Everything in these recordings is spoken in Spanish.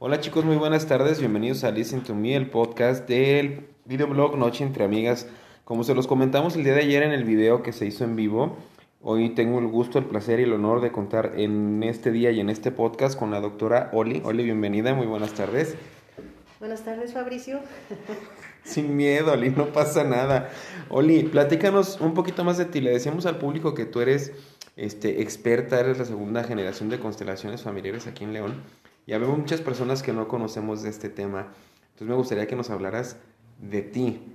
Hola chicos, muy buenas tardes, bienvenidos a Listen to Me, el podcast del videoblog Noche entre Amigas. Como se los comentamos el día de ayer en el video que se hizo en vivo, hoy tengo el gusto, el placer y el honor de contar en este día y en este podcast con la doctora Oli. Oli, bienvenida, muy buenas tardes. Buenas tardes, Fabricio. Sin miedo, Oli, no pasa nada. Oli, platícanos un poquito más de ti. Le decíamos al público que tú eres este, experta, eres la segunda generación de constelaciones familiares aquí en León. Y habemos muchas personas que no conocemos de este tema. Entonces me gustaría que nos hablaras de ti.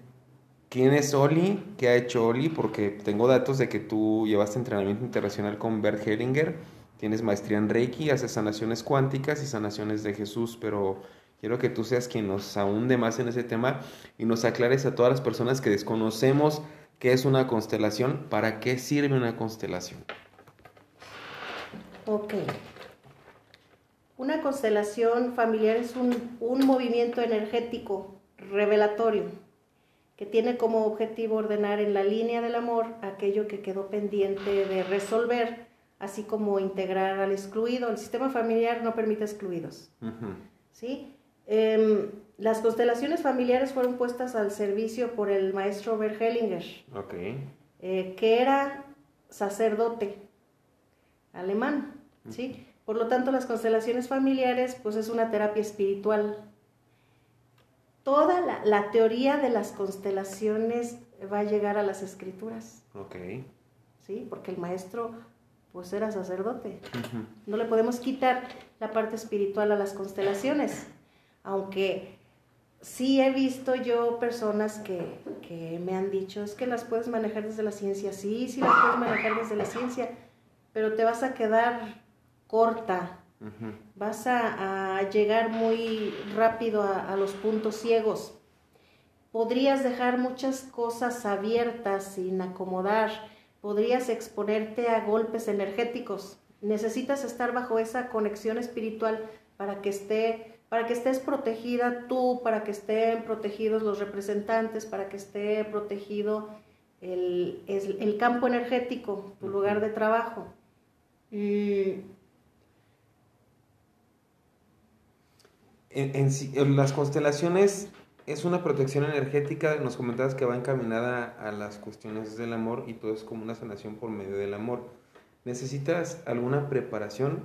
¿Quién es Oli? ¿Qué ha hecho Oli? Porque tengo datos de que tú llevaste entrenamiento internacional con Bert Hellinger, tienes maestría en Reiki, haces sanaciones cuánticas y sanaciones de Jesús, pero quiero que tú seas quien nos ahonde más en ese tema y nos aclares a todas las personas que desconocemos qué es una constelación, para qué sirve una constelación. Ok. Una constelación familiar es un, un movimiento energético revelatorio que tiene como objetivo ordenar en la línea del amor aquello que quedó pendiente de resolver, así como integrar al excluido. El sistema familiar no permite excluidos. ¿sí? Em, las constelaciones familiares fueron puestas al servicio por el maestro Bert Hellinger, eh, que era sacerdote alemán. ¿sí? Por lo tanto, las constelaciones familiares, pues es una terapia espiritual. Toda la, teoría de las constelaciones va a llegar a las escrituras. Ok. Sí, porque el maestro, pues era sacerdote. No le podemos quitar la parte espiritual a las constelaciones. Aunque sí he visto yo personas que, que me han dicho, es que las puedes manejar desde la ciencia. Sí, sí las puedes manejar desde la ciencia, pero te vas a quedar corta. Vas a, llegar muy rápido a, los puntos ciegos. Podrías dejar muchas cosas abiertas sin acomodar. Podrías exponerte a golpes energéticos. Necesitas estar bajo esa conexión espiritual para que esté para que estés protegida tú, para que estén protegidos los representantes, para que esté protegido el, el campo energético, tu lugar de trabajo. Y en, las constelaciones es una protección energética, nos comentabas que va encaminada a las cuestiones del amor y todo es como una sanación por medio del amor. ¿Necesitas alguna preparación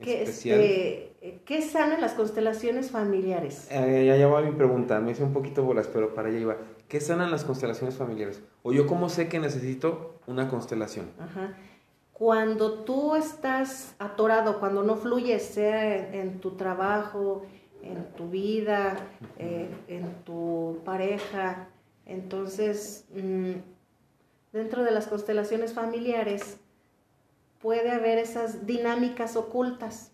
especial? Este, ¿Qué sanan las constelaciones familiares? Eh, ya, ya va mi pregunta, me hice un poquito bolas, pero para allá iba. ¿Qué sanan las constelaciones familiares? O yo cómo sé que necesito una constelación. Cuando tú estás atorado, cuando no fluyes, sea en tu trabajo, en tu vida, eh, en tu pareja. Entonces, mm, dentro de las constelaciones familiares puede haber esas dinámicas ocultas.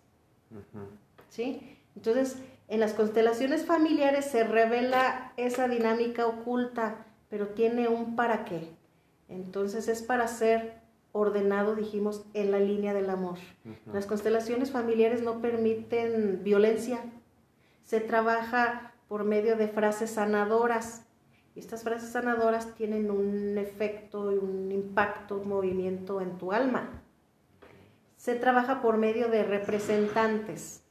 ¿Sí? Entonces, en las constelaciones familiares se revela esa dinámica oculta, pero tiene un para qué. Entonces es para ser ordenado, dijimos, en la línea del amor. Las constelaciones familiares no permiten violencia, se trabaja por medio de frases sanadoras. Estas frases sanadoras tienen un efecto y un impacto, un movimiento en tu alma. Se trabaja por medio de representantes,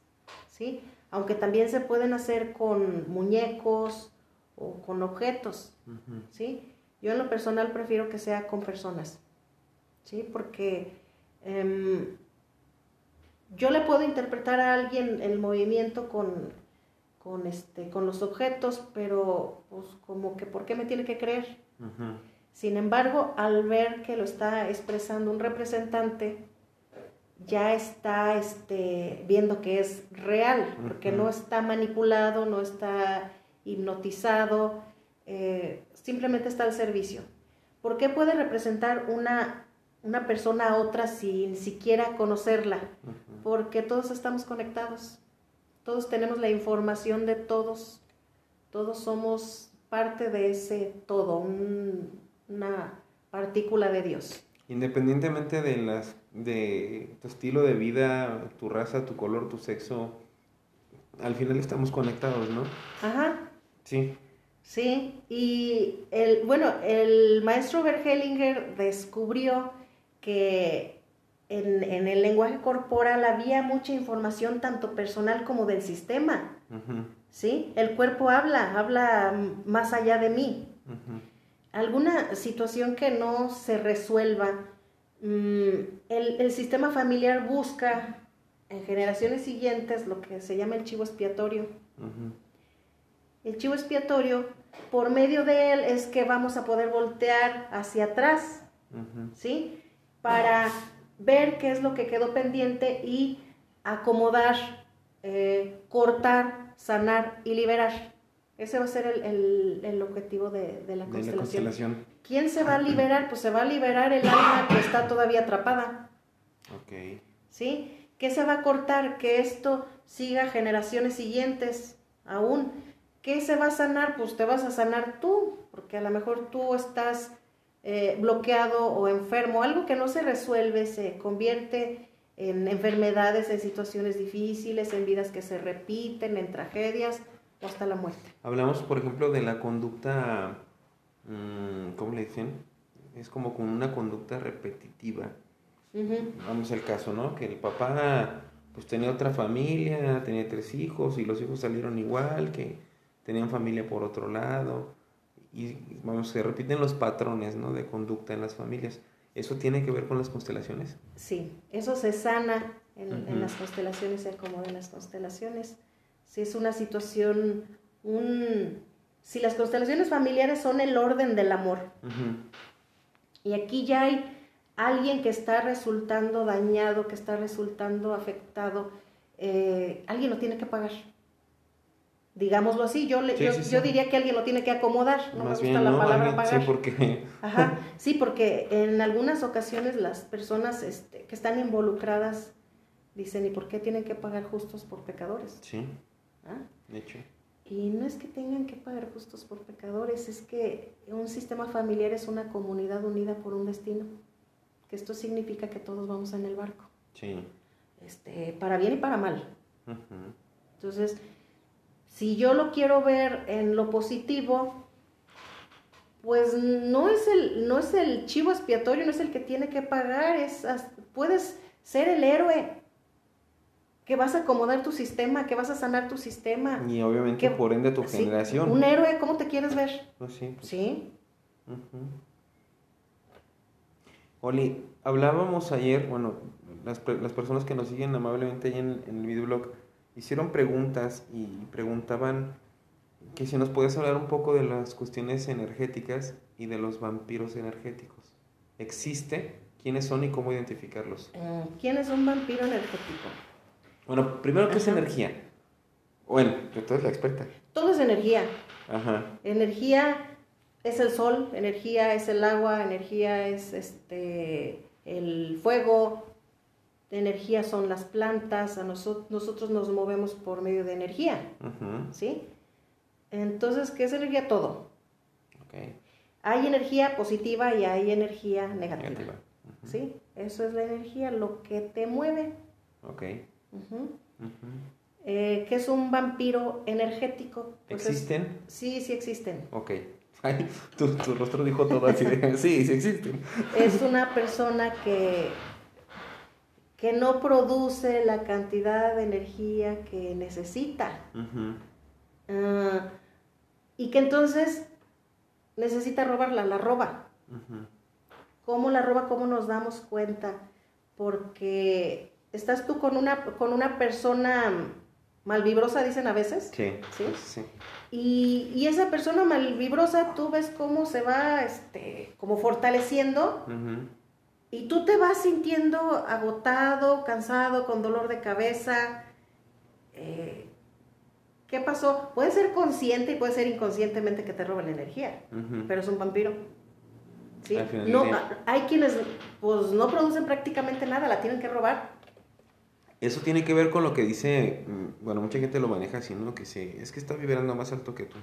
¿sí? Aunque también se pueden hacer con muñecos o con objetos, ¿sí? Yo en lo personal prefiero que sea con personas, ¿sí? Porque em, yo le puedo interpretar a alguien el movimiento con, con, este, con los objetos, pero pues como que ¿por qué me tiene que creer? Sin embargo, al ver que lo está expresando un representante, ya está este, viendo que es real, porque no está manipulado, no está hipnotizado, eh, simplemente está al servicio. ¿Por qué puede representar una, una persona a otra sin siquiera conocerla? Porque todos estamos conectados. Todos tenemos la información de todos. Todos somos parte de ese todo, una partícula de Dios. Independientemente de, las, de tu estilo de vida, tu raza, tu color, tu sexo, al final estamos conectados, ¿no? Ajá. Sí. Sí, y el, bueno, el maestro Bergelinger descubrió que en, en, el lenguaje corporal había mucha información tanto personal como del sistema. ¿Sí? El cuerpo habla, habla más allá de mí. Alguna situación que no se resuelva, mm, el, el, sistema familiar busca en generaciones siguientes lo que se llama el chivo expiatorio. El chivo expiatorio, por medio de él es que vamos a poder voltear hacia atrás, ¿sí? Para ver qué es lo que quedó pendiente y acomodar, eh, cortar, sanar y liberar. Ese va a ser el, objetivo de, la, constelación. ¿Quién se va a liberar? Pues se va a liberar el alma que está todavía atrapada. Ok. ¿Sí? ¿Qué se va a cortar? Que esto siga generaciones siguientes aún. ¿Qué se va a sanar? Pues te vas a sanar tú, porque a lo mejor tú estás eh, bloqueado o enfermo, algo que no se resuelve se convierte en enfermedades, en situaciones difíciles, en vidas que se repiten, en tragedias o hasta la muerte. Hablamos, por ejemplo, de la conducta, mm, ¿cómo le dicen? Es como con una conducta repetitiva. Vamos al caso, ¿no? Que el papá pues tenía otra familia, tenía tres hijos y los hijos salieron igual, que tenían familia por otro lado y vamos, se repiten los patrones ¿no? de conducta en las familias. ¿Eso tiene que ver con las constelaciones? Sí, eso se sana en, las constelaciones, se acomoda en las constelaciones. Si es una situación, un, si las constelaciones familiares son el orden del amor, y aquí ya hay alguien que está resultando dañado, que está resultando afectado, eh, alguien lo tiene que pagar digámoslo así, yo, yo, diría que alguien lo tiene que acomodar, no me gusta la palabra pagar. Sí porque... Ajá, sí, porque en algunas ocasiones las personas este, que están involucradas dicen, ¿y por qué tienen que pagar justos por pecadores? Sí, ¿Ah? de hecho. Y no es que tengan que pagar justos por pecadores, es que un sistema familiar es una comunidad unida por un destino, que esto significa que todos vamos en el barco. Sí. Este, para bien y para mal. Entonces, si yo lo quiero ver en lo positivo, pues no es el, no es el chivo expiatorio, no es el que tiene que pagar, es, puedes ser el héroe que vas a acomodar tu sistema, que vas a sanar tu sistema. Y obviamente por ende tu generación. Un héroe, ¿cómo te quieres ver? Pues sí. Pues. Sí. Oli, hablábamos ayer, bueno, las, las, personas que nos siguen amablemente ahí en, en el videoblog, hicieron preguntas y preguntaban que si nos puedes hablar un poco de las cuestiones energéticas y de los vampiros energéticos. ¿Existe? ¿Quiénes son y cómo identificarlos? Eh, ¿Quién es un vampiro energético? Bueno, primero, ¿qué es energía? Bueno, tú eres la experta. Todo es energía. Ajá. Energía es el sol, energía es el agua, energía es este el fuego, de energía son las plantas, a nosotros, nosotros nos movemos por medio de energía, ¿sí? Entonces, ¿qué es energía? Todo. Hay energía positiva y hay energía negativa. ¿Sí? Eso es la energía, lo que te mueve. Ok. Eh, ¿Qué es un vampiro energético? Pues ¿Existen? sí, sí existen. Ok. tu, tu rostro dijo todo así. sí, sí existen. Es una persona que que no produce la cantidad de energía que necesita. Ah, y que entonces necesita robarla, la roba. ¿Cómo la roba? ¿Cómo nos damos cuenta? Porque estás tú con una, con una persona malvibrosa, dicen a veces. Sí. ¿sí? Y, esa persona malvibrosa, tú ves cómo se va este, como fortaleciendo. Y tú te vas sintiendo agotado, cansado, con dolor de cabeza. Eh, ¿Qué pasó? Puede ser consciente y puede ser inconscientemente que te roba la energía, pero es un vampiro. ¿sí? No, hay quienes pues no producen prácticamente nada, la tienen que robar. Eso tiene que ver con lo que dice, mm, bueno, mucha gente lo maneja así, ¿no? Que sí, es que está vibrando más alto que tú.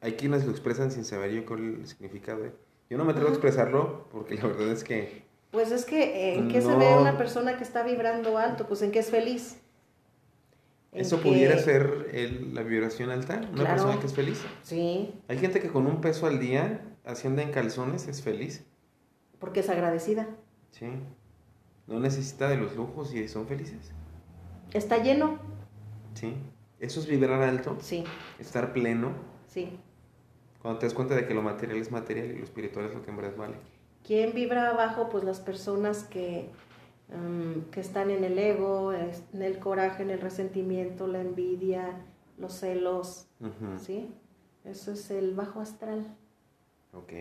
Hay quienes lo expresan sin saber yo cuál es el significado. ¿eh? Yo no me atrevo a expresarlo porque la verdad es que... Pues es que, ¿en qué se ve una persona que está vibrando alto? Pues en qué es feliz. ¿Eso pudiera ser la vibración alta? ¿Una persona que es feliz? Sí. Hay gente que con un peso al día, haciendo en calzones, es feliz. Porque es agradecida. Sí. no necesita de los lujos y son felices. Está lleno. Sí. Eso es vibrar alto. Sí. Estar pleno. Sí. Cuando te das cuenta de que lo material es material y lo espiritual es lo que en verdad vale. ¿Quién vibra abajo? Pues las personas que, mm, que están en el ego, en el coraje, en el resentimiento, la envidia, los celos. ¿Sí? Eso es el bajo astral. Ok.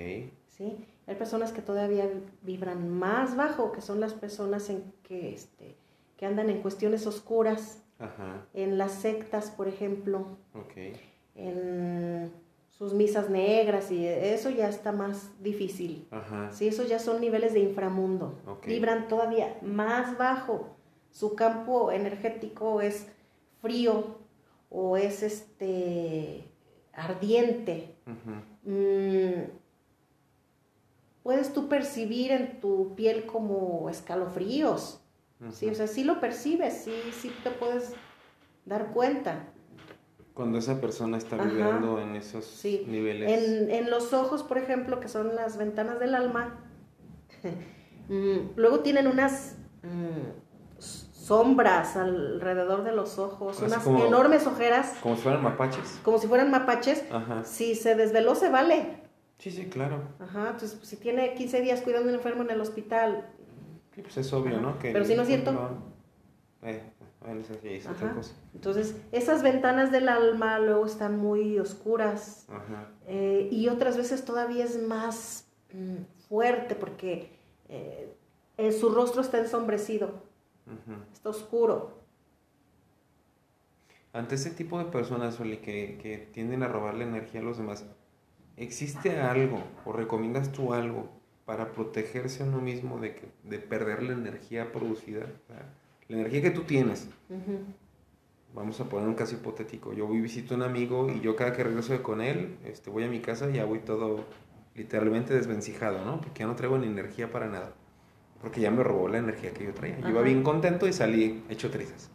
¿Sí? Hay personas que todavía vibran más bajo, que son las personas en que, este, que andan en cuestiones oscuras, Ajá. en las sectas, por ejemplo, Ok. en sus misas negras y eso ya está más difícil. Ajá. Sí, esos ya son niveles de inframundo. Vibran todavía más bajo. Su campo energético es frío o es este ardiente. Mm, puedes tú percibir en tu piel como escalofríos. Sí, o sea, sí lo percibes, sí, sí te puedes dar cuenta. Cuando esa persona está Ajá. vibrando en esos Sí. niveles. En, en los ojos, por ejemplo, que son las ventanas del alma, mm, luego tienen unas mm, sombras alrededor de los ojos, Así unas como- enormes ojeras, Como si fueran mapaches. como si fueran mapaches. Ajá. Si se desveló, se vale. Sí, sí, claro. Ajá, entonces si tiene 15 días cuidando a un enfermo en el hospital, Sí, pues es obvio, Ajá. ¿no? Que Pero si no es cierto. Eh, bueno, eso sí es otra Ajá. cosa. entonces esas ventanas del alma luego están muy oscuras Ajá. eh, y otras veces todavía es más mm, fuerte porque eh, eh, su rostro está ensombrecido, está oscuro. Ante ese tipo de personas, Oli, que, que tienden a robarle energía a los demás, ¿existe algo o recomiendas tú algo para protegerse a uno mismo de, que, de perder la energía producida? O sea, la energía que tú tienes. Vamos a poner un caso hipotético. Yo voy y visito a un amigo y yo cada que regreso con él, este, voy a mi casa y ya voy todo literalmente desvencijado, ¿no? Porque ya no traigo ni energía para nada. Porque ya me robó la energía que yo traía. Yo iba bien contento y salí hecho trizas.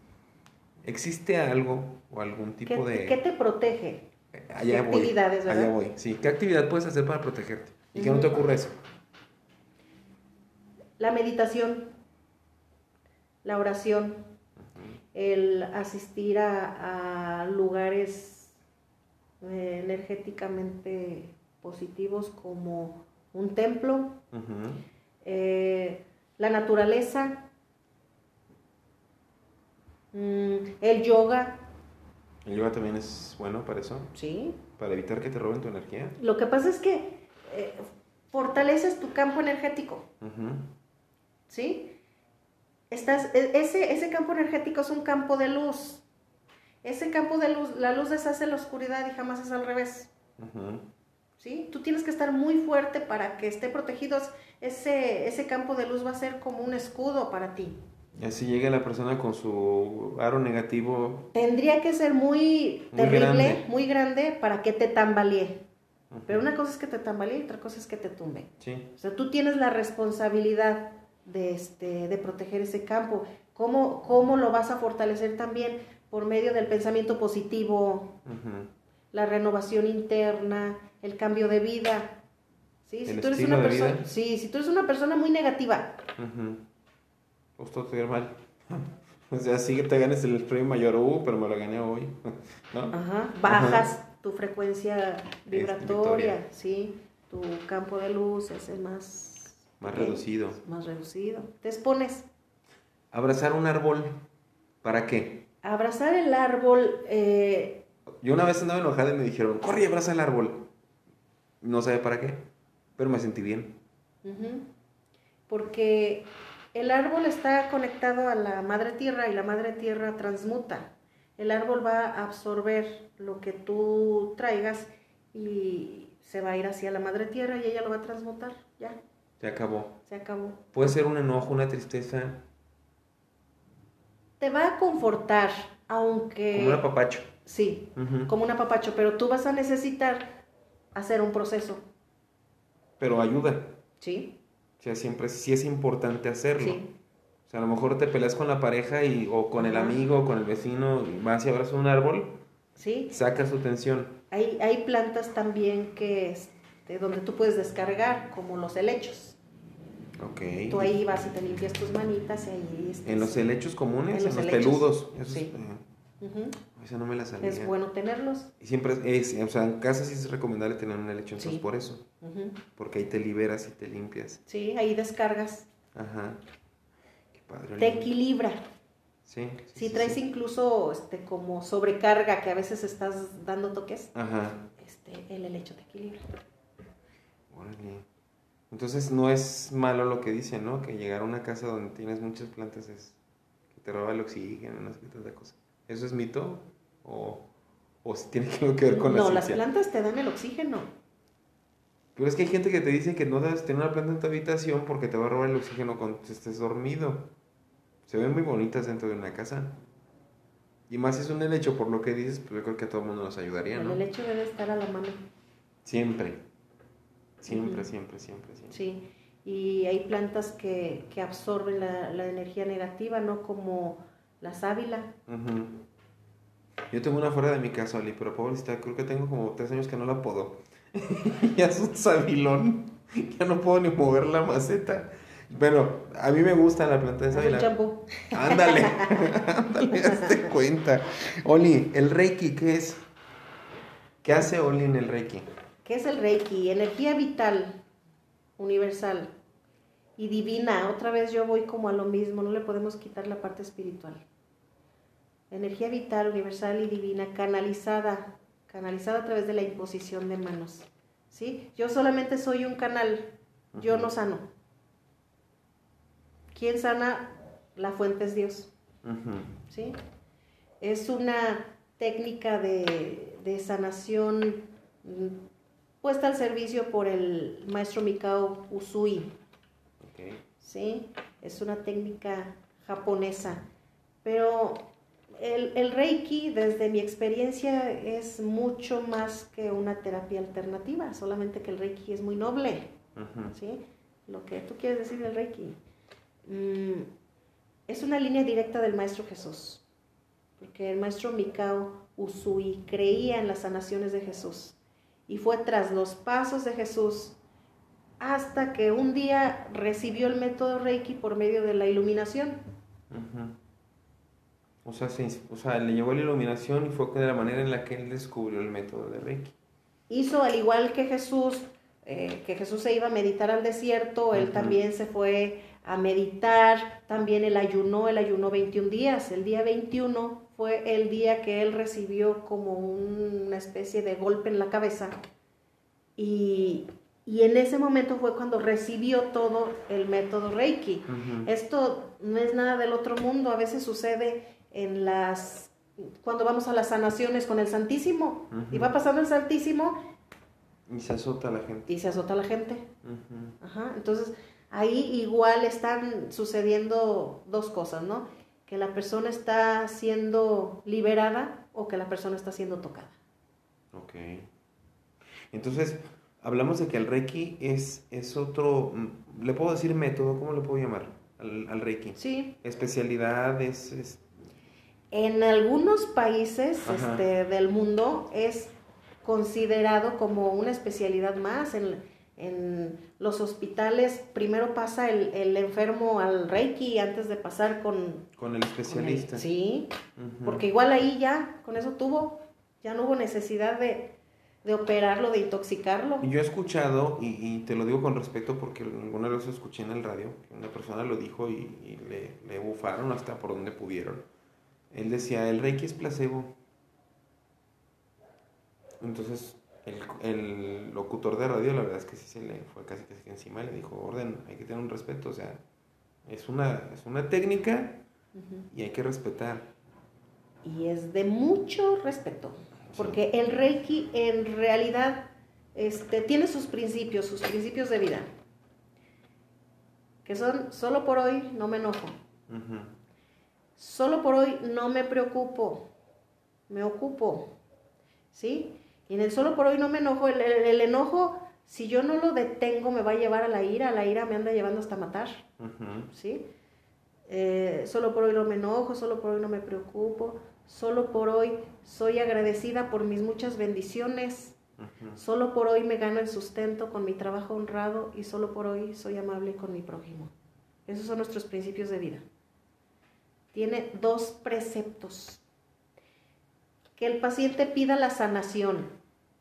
¿Existe algo o algún ¿Qué, tipo de... qué te protege? Allá qué voy. actividades, verdad? Allá voy. Sí, ¿qué actividad puedes hacer para protegerte? ¿Y que no te Ujú. ocurra eso? La meditación, la oración, el asistir a, a lugares eh, energéticamente positivos como un templo, eh, la naturaleza, mm, el yoga, El yoga también es bueno para eso, ¿sí? para evitar que te roben tu energía. Lo que pasa es que eh, fortaleces tu campo energético. ¿sí? Estás, e- ese, ese campo energético es un campo de luz. Ese campo de luz, la luz deshace la oscuridad y jamás es al revés. Ujú. ¿sí? Tú tienes que estar muy fuerte para que esté protegido. Ese, ese campo de luz va a ser como un escudo para ti. Y así llega la persona con su aro negativo. Tendría que ser muy Muy terrible, grande. muy grande para que te tambalee. Ujú. Pero una cosa es que te tambalee y otra cosa es que te tumbe. Sí. O sea, tú tienes la responsabilidad de, este, de proteger ese campo. ¿Cómo, ¿Cómo lo vas a fortalecer también? Por medio del pensamiento positivo, la renovación interna, el cambio de vida. ¿Sí? Si tú eres una persona, sí, si tú eres una persona muy negativa, Ujú. Justo estoy mal. O sea, sí que te ganes el premio mayor, uh, pero me lo gané hoy. ¿No? Ajá, bajas tu frecuencia vibratoria, ¿sí? Tu campo de luz es más, Más reducido. más reducido. Te expones Abrazar un árbol. ¿Para qué? abrazar el árbol. eh, Yo una vez andaba enojada y me dijeron, corre abraza el árbol. No sabía para qué, pero me sentí bien. porque el árbol está conectado a la madre tierra y la madre tierra transmuta. El árbol va a absorber lo que tú traigas y se va a ir hacia la madre tierra y ella lo va a transmutar. Ya, Se acabó. se acabó. Puede ser un enojo, una tristeza, te va a confortar, aunque... como un apapacho. Sí, como un apapacho, pero tú vas a necesitar hacer un proceso, Pero ayuda. ¿sí? O sea, siempre sí es importante hacerlo. Sí. O sea, a lo mejor te peleas con la pareja y, o con el amigo o con el vecino y vas y abrazas un árbol, ¿Sí? saca su tensión. Hay, hay plantas también que, este, donde tú puedes descargar, como los helechos. Ok. Tú ahí vas y te limpias tus manitas y ahí estás. En los helechos comunes, En en los peludos. Eso sí. eh, esa no me la sabía. Es bueno tenerlos. Y siempre es, o sea, en casa sí es recomendable tener un helecho, entonces Sí. por eso. Porque ahí te liberas y te limpias. Sí, ahí descargas. Aja. Qué padre. Te equilibra. Sí. sí, Si sí, traes incluso este, como sobrecarga, que a veces estás dando toques, Ajá. este, el helecho te equilibra. Órale. Entonces no es malo lo que dicen, ¿no? Que llegar a una casa donde tienes muchas plantas es que te roba el oxígeno, no sé qué tanta cosa. ¿Eso es mito? ¿O, o si tiene que ver con la no, las plantas te dan el oxígeno. Pero es que hay gente que te dice que no debes tener una planta en tu habitación porque te va a robar el oxígeno cuando estés dormido. Se ven muy bonitas dentro de una casa. Y más si es un helecho, por lo que dices, pues yo creo que a todo el mundo nos ayudaría, El ¿no? helecho debe estar a la mano. Siempre. Siempre, siempre, siempre, siempre. Sí, y hay plantas que, que absorben la, la energía negativa, ¿no? Como la sábila. Ujú. Yo tengo una fuera de mi casa, Oli, pero pobrecita, creo que tengo como tres años que no la podo. ya es un sabilón. Ya no puedo ni mover la maceta. Bueno, a mí me gusta la planta de sábila. Ándale, ándale, hazte cuenta. Oli, ¿el Reiki qué es? ¿Qué hace Oli en el Reiki? ¿Qué es el Reiki? Energía vital, universal y divina. Otra vez yo voy como a lo mismo, no le podemos quitar la parte espiritual. Energía vital, universal y divina, canalizada, canalizada a través de la imposición de manos. ¿Sí? Yo solamente soy un canal, yo no sano. ¿Quién sana? La fuente es Dios. ¿sí? Es una técnica de, de sanación puesta al servicio por el maestro Mikao Usui. ¿sí? Es una técnica japonesa, pero el, el Reiki, desde mi experiencia, es mucho más que una terapia alternativa, solamente que el Reiki es muy noble. ¿sí? Lo que tú quieres decir del Reiki. Mm, es una línea directa del Maestro Jesús, porque el Maestro Mikao Usui creía en las sanaciones de Jesús y fue tras los pasos de Jesús hasta que un día recibió el método Reiki por medio de la iluminación. Ujú. O sea, se o sea, le llegó la iluminación y fue de la manera en la que él descubrió el método de Reiki. Hizo al igual que Jesús, eh, que Jesús se iba a meditar al desierto, él Ujú. también se fue a meditar, también él ayunó, él ayunó 21 días. El día 21 fue el día que él recibió como una especie de golpe en la cabeza y, y en ese momento fue cuando recibió todo el método Reiki. Esto no es nada del otro mundo, a veces sucede en las cuando vamos a las sanaciones con el Santísimo Ujú. y va pasando el Santísimo Y se azota la gente. y se azota la gente. Ajá. Entonces, ahí igual están sucediendo dos cosas, ¿no? Que la persona está siendo liberada o que la persona está siendo tocada. Ok. Entonces, hablamos de que el Reiki es, es otro, mm, ¿le puedo decir método? ¿Cómo le puedo llamar al, al Reiki? Sí. Especialidad es, es- En algunos países este, del mundo es considerado como una especialidad más. En, en los hospitales primero pasa el, el enfermo al Reiki antes de pasar con... con el con el- especialista. sí, Ujú. porque igual ahí ya, con eso tuvo, ya no hubo necesidad de, de operarlo, de intoxicarlo. Yo he escuchado, y, y te lo digo con respeto porque alguna vez lo escuché en el radio, una persona lo dijo y, y le, le bufaron hasta por donde pudieron. Él decía, el Reiki es placebo. Entonces, el, el locutor de radio, la verdad es que sí se le fue casi casi encima y le dijo, orden, hay que tener un respeto, o sea, es una, es una técnica y hay que respetar. Y es de mucho respeto, porque el Reiki en realidad este, tiene sus principios, sus principios de vida, que son, solo por hoy no me enojo, solo por hoy no me preocupo, me ocupo, ¿sí? Y en el solo por hoy no me enojo, el, el- el enojo, si yo no lo detengo, me va a llevar a la ira, la ira me anda llevando hasta matar. ¿sí? Eh, solo por hoy no me enojo, solo por hoy no me preocupo, solo por hoy soy agradecida por mis muchas bendiciones, Solo por hoy me gano el sustento con mi trabajo honrado y solo por hoy soy amable con mi prójimo. Esos son nuestros principios de vida. Tiene dos preceptos. Que el paciente pida la sanación.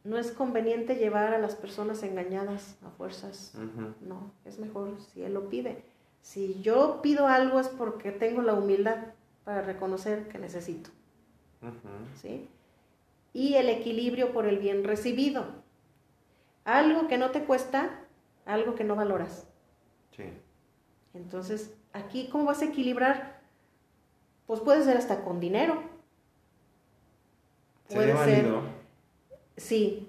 No es conveniente llevar a las personas engañadas a fuerzas. No, es mejor si él lo pide. Si yo pido algo es porque tengo la humildad para reconocer que necesito. ¿Sí? Y el equilibrio por el bien recibido. Algo que no te cuesta, algo que no valoras. Sí. Entonces, aquí, ¿cómo vas a equilibrar? Pues puede ser hasta con dinero. Puede ser. Sí,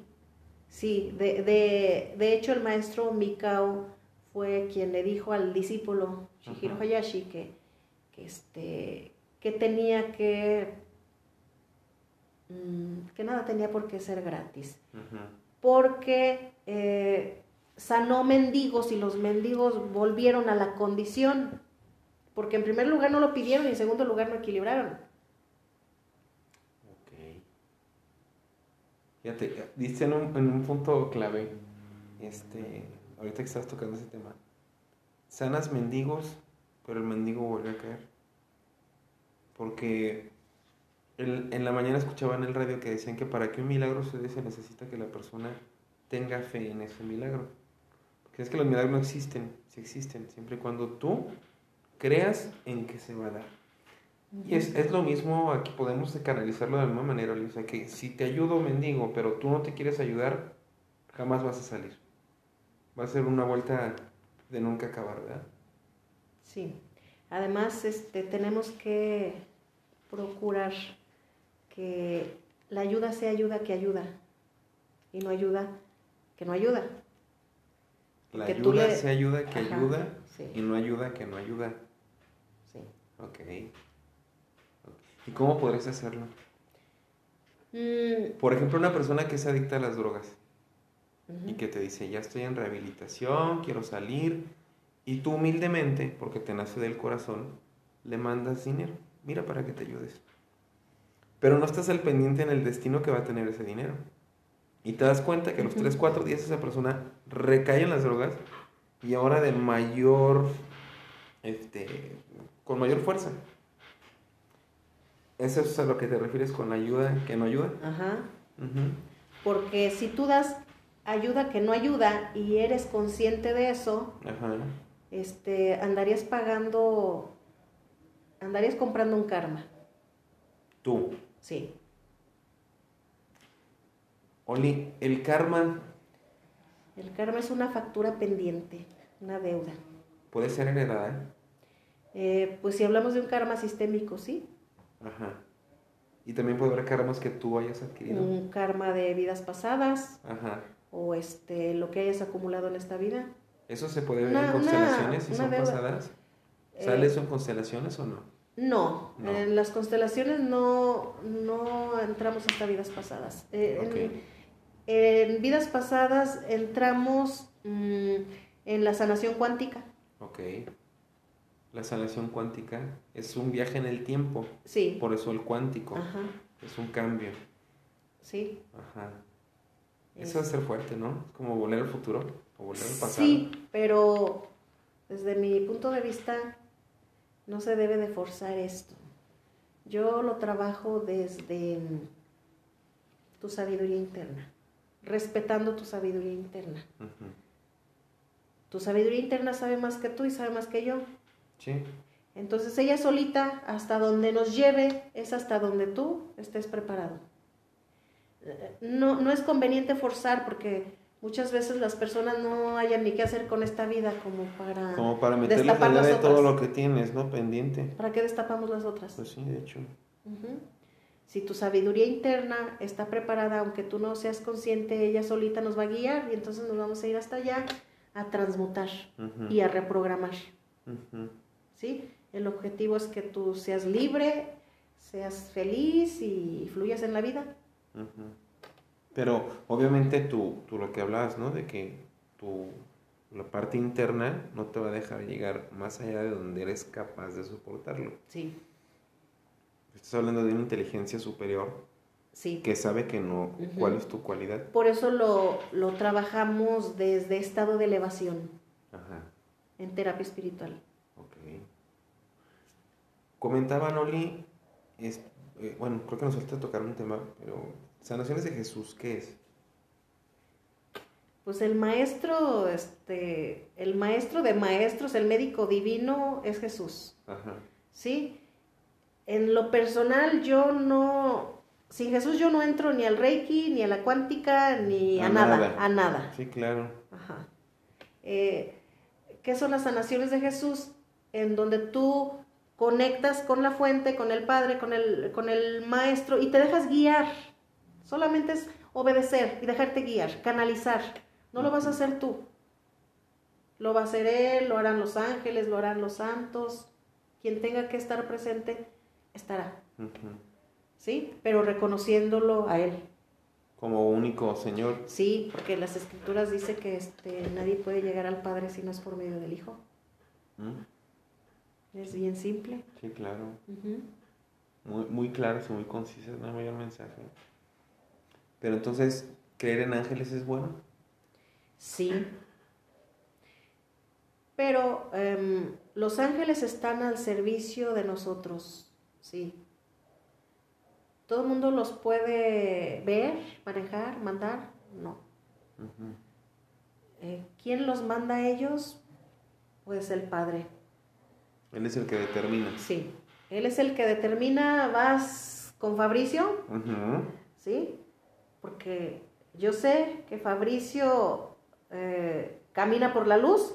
sí. De, de, de, hecho, el maestro Mikao fue quien le dijo al discípulo Shihiro Hayashi que, que, este, que tenía que. Mm, que nada tenía por qué ser gratis. Porque eh, sanó mendigos y los mendigos volvieron a la condición, porque en primer lugar no lo pidieron y en segundo lugar no equilibraron. Ok. Fíjate, dice en un, en un punto clave, este, ahorita que estás tocando ese tema, sanas mendigos, pero el mendigo vuelve a caer. Porque en la mañana escuchaba en el radio que decían que para que un milagro se dé se necesita que la persona tenga fe en ese milagro. ¿Crees que los milagros no existen? Sí existen, siempre y cuando tú creas en que se va a dar. Y es, es, lo mismo, aquí podemos canalizarlo de la misma manera, o sea, que si te ayudo, mendigo, pero tú no te quieres ayudar, jamás vas a salir. Va a ser una vuelta de nunca acabar, ¿verdad? Sí. Además, este, tenemos que procurar que la ayuda sea ayuda que ayuda y no ayuda que no ayuda. La ayuda se ayuda que ayuda y no ayuda que no ayuda. Sí. Ok. ¿Y cómo podrías hacerlo? Mm. Por ejemplo, una persona que es adicta a las drogas y que te dice, ya estoy en rehabilitación, quiero salir, y tú humildemente, porque te nace del corazón, le mandas dinero. Mira para que te ayudes. Pero no estás al pendiente en el destino que va a tener ese dinero. Y te das cuenta que a los 3, 4 días esa persona recae en las drogas y ahora de mayor, este, con mayor fuerza. ¿Eso es a lo que te refieres con ayuda que no ayuda? Ajá. Porque si tú das ayuda que no ayuda y eres consciente de eso, este, andarías pagando, andarías comprando un karma. ¿Tú? Sí. Oli, el karma. El karma es una factura pendiente, una deuda. ¿Puede ser heredada? Eh, pues si hablamos de un karma sistémico, sí. Ajá. Y también puede haber karmas que tú hayas adquirido. Un karma de vidas pasadas. Ajá. O este, lo que hayas acumulado en esta vida. ¿Eso se puede ver en constelaciones si son pasadas? ¿Sale eh, eso en constelaciones o no? No, en las constelaciones no, no entramos hasta vidas pasadas. Eh, en vidas pasadas entramos mm, en la sanación cuántica. Ok. La sanación cuántica es un viaje en el tiempo. Sí. Por eso el cuántico. Ajá. Es un cambio. Sí. Ajá. Eso es ser fuerte, ¿no? Es como volver al futuro o volver al pasado. Sí, pero desde mi punto de vista no se debe de forzar esto. Yo lo trabajo desde tu sabiduría interna respetando tu sabiduría interna. Tu sabiduría interna sabe más que tú y sabe más que yo. Sí. Entonces ella solita, hasta donde nos lleve, es hasta donde tú estés preparado. No, no es conveniente forzar porque muchas veces las personas no hayan ni qué hacer con esta vida como para... Como para meterle de todo lo que tienes, ¿no? Pendiente. ¿Para qué destapamos las otras? Pues sí, de hecho. Si tu sabiduría interna está preparada, aunque tú no seas consciente, ella solita nos va a guiar y entonces nos vamos a ir hasta allá a transmutar y a reprogramar. ¿Sí? El objetivo es que tú seas libre, seas feliz y fluyas en la vida. Pero obviamente tú, tú lo que hablabas, ¿no? De que tu, la parte interna no te va a dejar llegar más allá de donde eres capaz de soportarlo. Sí estás hablando de una inteligencia superior Sí. que sabe que no, cuál es tu cualidad. Por eso lo, lo trabajamos desde estado de elevación Ajá, en terapia espiritual. Comentaba Noli, es, eh, bueno, creo que nos falta tocar un tema, pero sanaciones de Jesús, ¿qué es? Pues el maestro, este, el maestro de maestros, el médico divino es Jesús. Ajá, ¿sí? En lo personal yo no, sin Jesús yo no entro ni al Reiki, ni a la cuántica, ni a, A nada, nada. a nada. sí, claro. Ajá. Eh, ¿Qué son las sanaciones de Jesús? En donde tú conectas con la fuente, con el Padre, con el, con el Maestro y te dejas guiar. Solamente es obedecer y dejarte guiar, canalizar. No lo vas a hacer tú. Lo va a hacer Él, lo harán los ángeles, lo harán los santos. Quien tenga que estar presente, estará. ¿Sí? Pero reconociéndolo a Él. Como único Señor. Sí, porque las escrituras dice que este, nadie puede llegar al Padre si no es por medio del Hijo. ¿Mm? Es bien simple. Sí, claro. Muy, muy claro y muy conciso, no hay mayor mensaje. Pero entonces, ¿creer en ángeles es bueno? Sí. Pero em, los ángeles están al servicio de nosotros, sí. ¿Todo el mundo los puede ver, manejar, mandar? No. Eh, ¿Quién los manda a ellos? Pues el Padre. Él es el que determina. Sí. Él es el que determina, vas con Fabricio. ¿sí? Porque yo sé que Fabricio eh, camina por la luz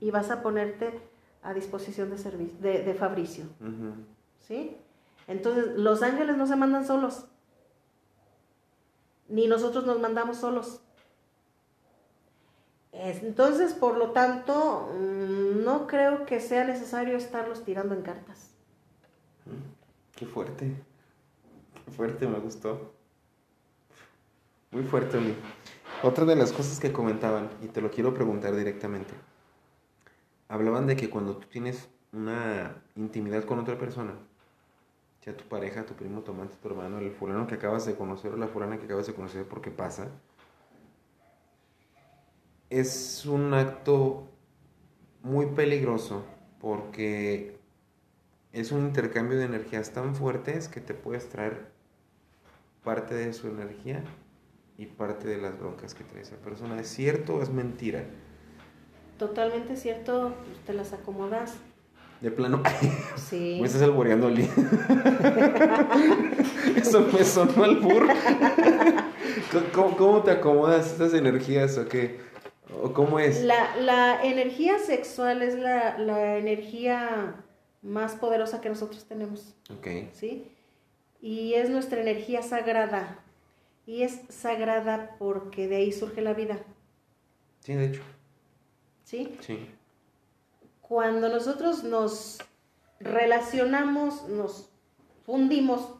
y vas a ponerte a disposición de, de, de Fabricio. ¿sí? Entonces, los ángeles no se mandan solos, ni nosotros nos mandamos solos. Es- Entonces, por lo tanto, mm, no creo que sea necesario estarlos tirando en cartas. Qué fuerte. Qué fuerte, me gustó. Muy fuerte, Oli. Otra de las cosas que comentaban, y te lo quiero preguntar directamente. Hablaban de que cuando tú tienes una intimidad con otra persona, sea tu pareja, tu primo, tu amante, tu hermano, el fulano que acabas de conocer o la fulana que acabas de conocer porque pasa, es un acto muy peligroso porque es un intercambio de energías tan fuertes que te puedes traer parte de su energía y parte de las broncas que trae esa persona. ¿Es cierto o es mentira? Totalmente cierto, pues, te las acomodas. De plano, Sí. me estás alboreando, Oli. Eso me sonó al burro. ¿Cómo, cómo te acomodas estas energías o qué? ¿O cómo es? La, la energía sexual es la, la energía más poderosa que nosotros tenemos, Ok. ¿sí? Y es nuestra energía sagrada. Y es sagrada porque de ahí surge la vida, Sí, de hecho. ¿sí? Sí. Cuando nosotros nos relacionamos, nos fundimos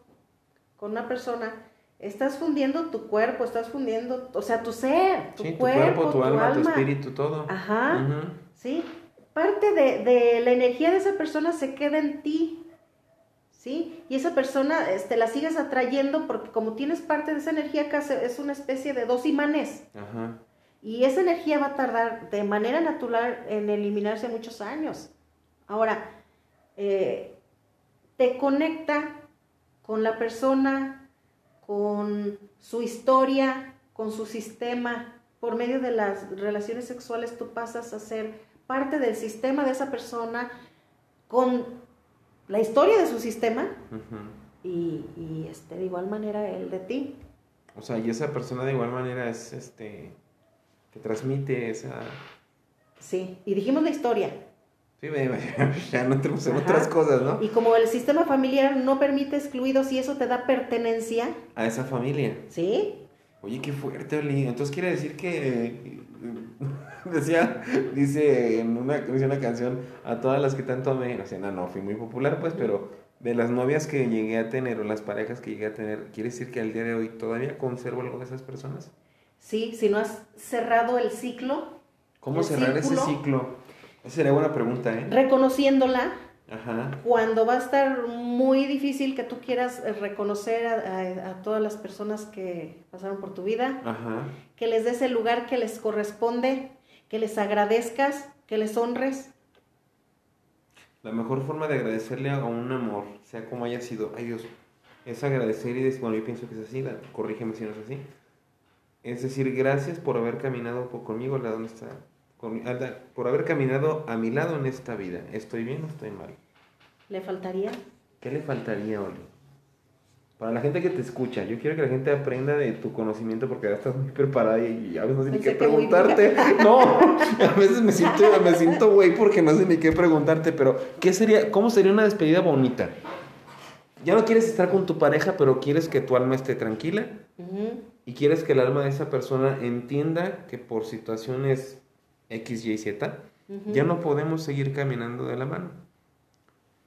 con una persona, estás fundiendo tu cuerpo, estás fundiendo, o sea, tu ser, tu, Sí, tu cuerpo, cuerpo, tu, alma, tu espíritu, todo. Ajá. ¿sí? Parte de, de la energía de esa persona se queda en ti, ¿sí? Y esa persona este, la sigues atrayendo porque como tienes parte de esa energía, casi es una especie de dos imanes. Ajá. Y esa energía va a tardar de manera natural en eliminarse muchos años. Ahora, eh, te conecta con la persona, con su historia, con su sistema. Por medio de las relaciones sexuales tú pasas a ser parte del sistema de esa persona con la historia de su sistema y, y, este, de igual manera el de ti. O sea, y esa persona de igual manera es este. Te transmite esa. Sí, y dijimos la historia. Sí, ve- ya no entremos en Ajá. otras cosas, ¿no? Y como el sistema familiar no permite excluidos y eso te da pertenencia, A esa familia. ¿sí? Oye, qué fuerte, Oli. Entonces quiere decir que. Decía, dice en una, dice una canción, a todas las que tanto amé. O sea, no, no, fui muy popular, pues, pero de las novias que llegué a tener o las parejas que llegué a tener, ¿quiere decir que al día de hoy todavía conservo algo de esas personas? Sí, si no has cerrado el ciclo, ¿Cómo ¿El cerrar ese ciclo? Esa sería buena pregunta, ¿eh? reconociéndola, Ajá. Cuando va a estar muy difícil que tú quieras eh, reconocer a, a- a todas las personas que pasaron por tu vida, Ajá. que les des el lugar que les corresponde, que les agradezcas, que les honres. La mejor forma de agradecerle a un amor, sea como haya sido, ay Dios, es agradecer y decir, bueno, yo pienso que es así, la- corrígeme si no es así. Es decir, gracias por haber caminado conmigo al lado de por haber caminado a mi lado en esta vida. ¿Estoy bien o estoy mal? ¿Le faltaría? ¿Qué le faltaría, Oli? Para la gente que te escucha, yo quiero que la gente aprenda de tu conocimiento porque ya estás muy preparada y, y a veces no sé ni qué preguntarte. No, a veces me siento, me siento güey porque no sé ni qué preguntarte, pero ¿qué sería, cómo sería una despedida bonita? Ya no quieres estar con tu pareja, pero quieres que tu alma esté tranquila Ujú. y quieres que el alma de esa persona entienda que por situaciones X, Y, Z, ya no podemos seguir caminando de la mano.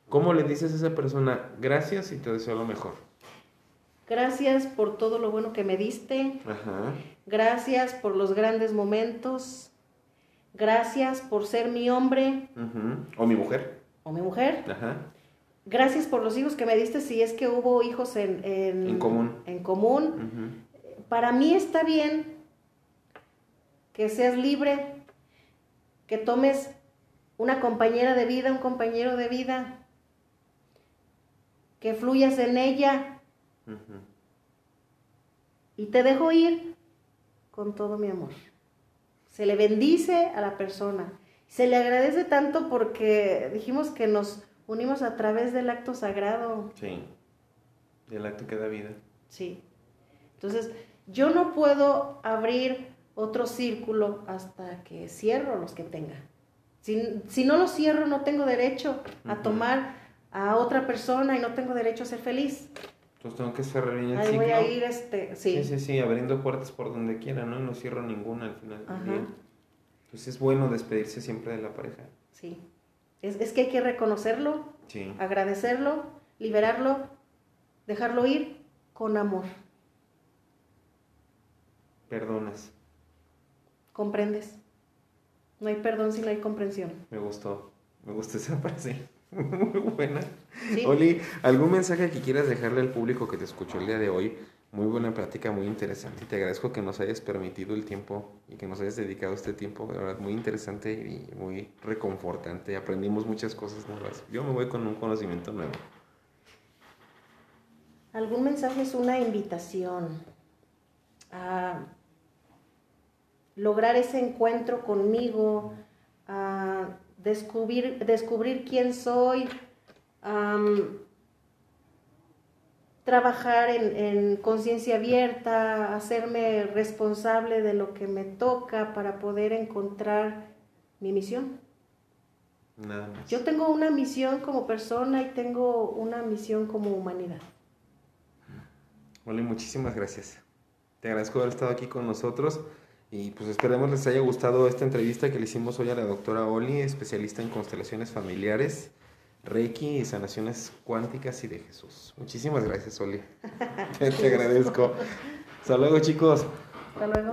¿Cómo le dices a esa persona gracias y te deseo lo mejor? Gracias por todo lo bueno que me diste. Ajá. Gracias por los grandes momentos. Gracias por ser mi hombre. O mi mujer. o mi mujer. Ajá. Gracias por los hijos que me diste si es que hubo hijos en, en, En común. en común. Para mí está bien que seas libre, que tomes una compañera de vida, un compañero de vida, que fluyas en ella y te dejo ir con todo mi amor. Se le bendice a la persona. Se le agradece tanto porque dijimos que nos unimos a través del acto sagrado. Sí. El acto que da vida. Sí. Entonces, yo no puedo abrir otro círculo hasta que cierro los que tenga. Si, si no los cierro, no tengo derecho a tomar a otra persona y no tengo derecho a ser feliz. Entonces tengo que cerrar bien el Ahí ciclo. voy a ir, este, sí. Sí, sí, sí, abriendo puertas por donde quiera, ¿no? Y no cierro ninguna al final del día. Entonces es bueno despedirse siempre de la pareja. Sí. Es, es que hay que reconocerlo, Sí. agradecerlo, liberarlo, dejarlo ir con amor. Perdonas. ¿Comprendes? No hay perdón si no hay comprensión. Me gustó. Me gustó esa frase. Muy buena. Sí. Oli, ¿algún mensaje que quieras dejarle al público que te escuchó el día de hoy? Muy buena plática, muy interesante. Te agradezco que nos hayas permitido el tiempo y que nos hayas dedicado este tiempo. De verdad, muy interesante y muy reconfortante. Aprendimos muchas cosas nuevas. Yo me voy con un conocimiento nuevo. Algún mensaje es una invitación a lograr ese encuentro conmigo, descubrir, descubrir quién soy, trabajar en, en conciencia abierta, hacerme responsable de lo que me toca para poder encontrar mi misión. Nada más. Yo tengo una misión como persona y tengo una misión como humanidad. Oli, muchísimas gracias. Te agradezco haber estado aquí con nosotros y pues esperemos les haya gustado esta entrevista que le hicimos hoy a la doctora Oli, especialista en constelaciones familiares, Reiki y sanaciones cuánticas y de Jesús. Muchísimas gracias, Oli. te, te agradezco. Hasta luego, chicos. Hasta luego.